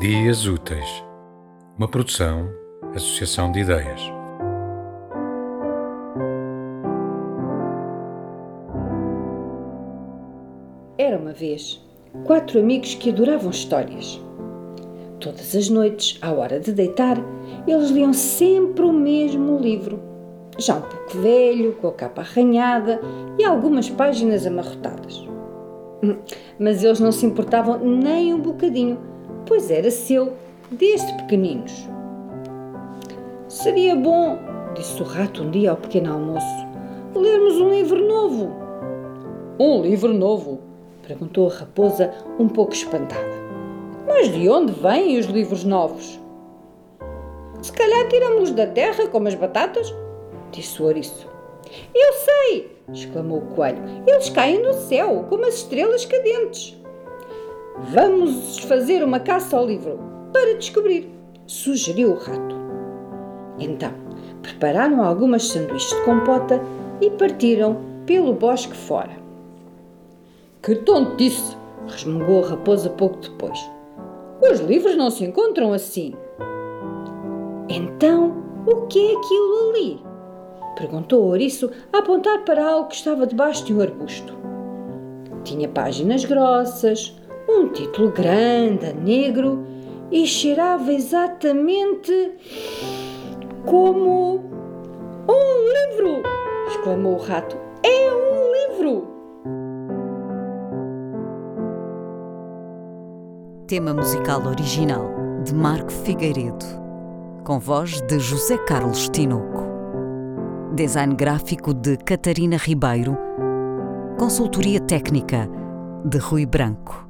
Dias Úteis, uma produção, associação de ideias. Era uma vez quatro amigos que adoravam histórias. Todas as noites, à hora de deitar, eles liam sempre o mesmo livro, já um pouco velho, com a capa arranhada e algumas páginas amarrotadas. Hum, mas eles não se importavam nem um bocadinho, pois era seu desde pequeninos. Seria bom, disse o rato um dia ao pequeno almoço, lermos um livro novo. Um livro novo? perguntou a raposa, um pouco espantada. Mas de onde vêm os livros novos? Se calhar tiramos-los da terra, como as batatas, disse o ouriço. Eu sei! exclamou o coelho. Eles caem do céu, como as estrelas cadentes. Vamos fazer uma caça ao livro para descobrir, sugeriu o rato. Então, prepararam algumas sanduíches de compota e partiram pelo bosque fora. Que tontice! resmungou a raposa pouco depois. Os livros não se encontram assim. Então, o que é aquilo ali? Perguntou o ouriço a apontar para algo que estava debaixo de um arbusto. Tinha páginas grossas, um título grande negro e cheirava exatamente como um livro! exclamou o rato. É um livro! Tema musical original de Marco Figueiredo, com voz de José Carlos Tinoco. Design gráfico de Catarina Ribeiro. Consultoria técnica de Rui Branco.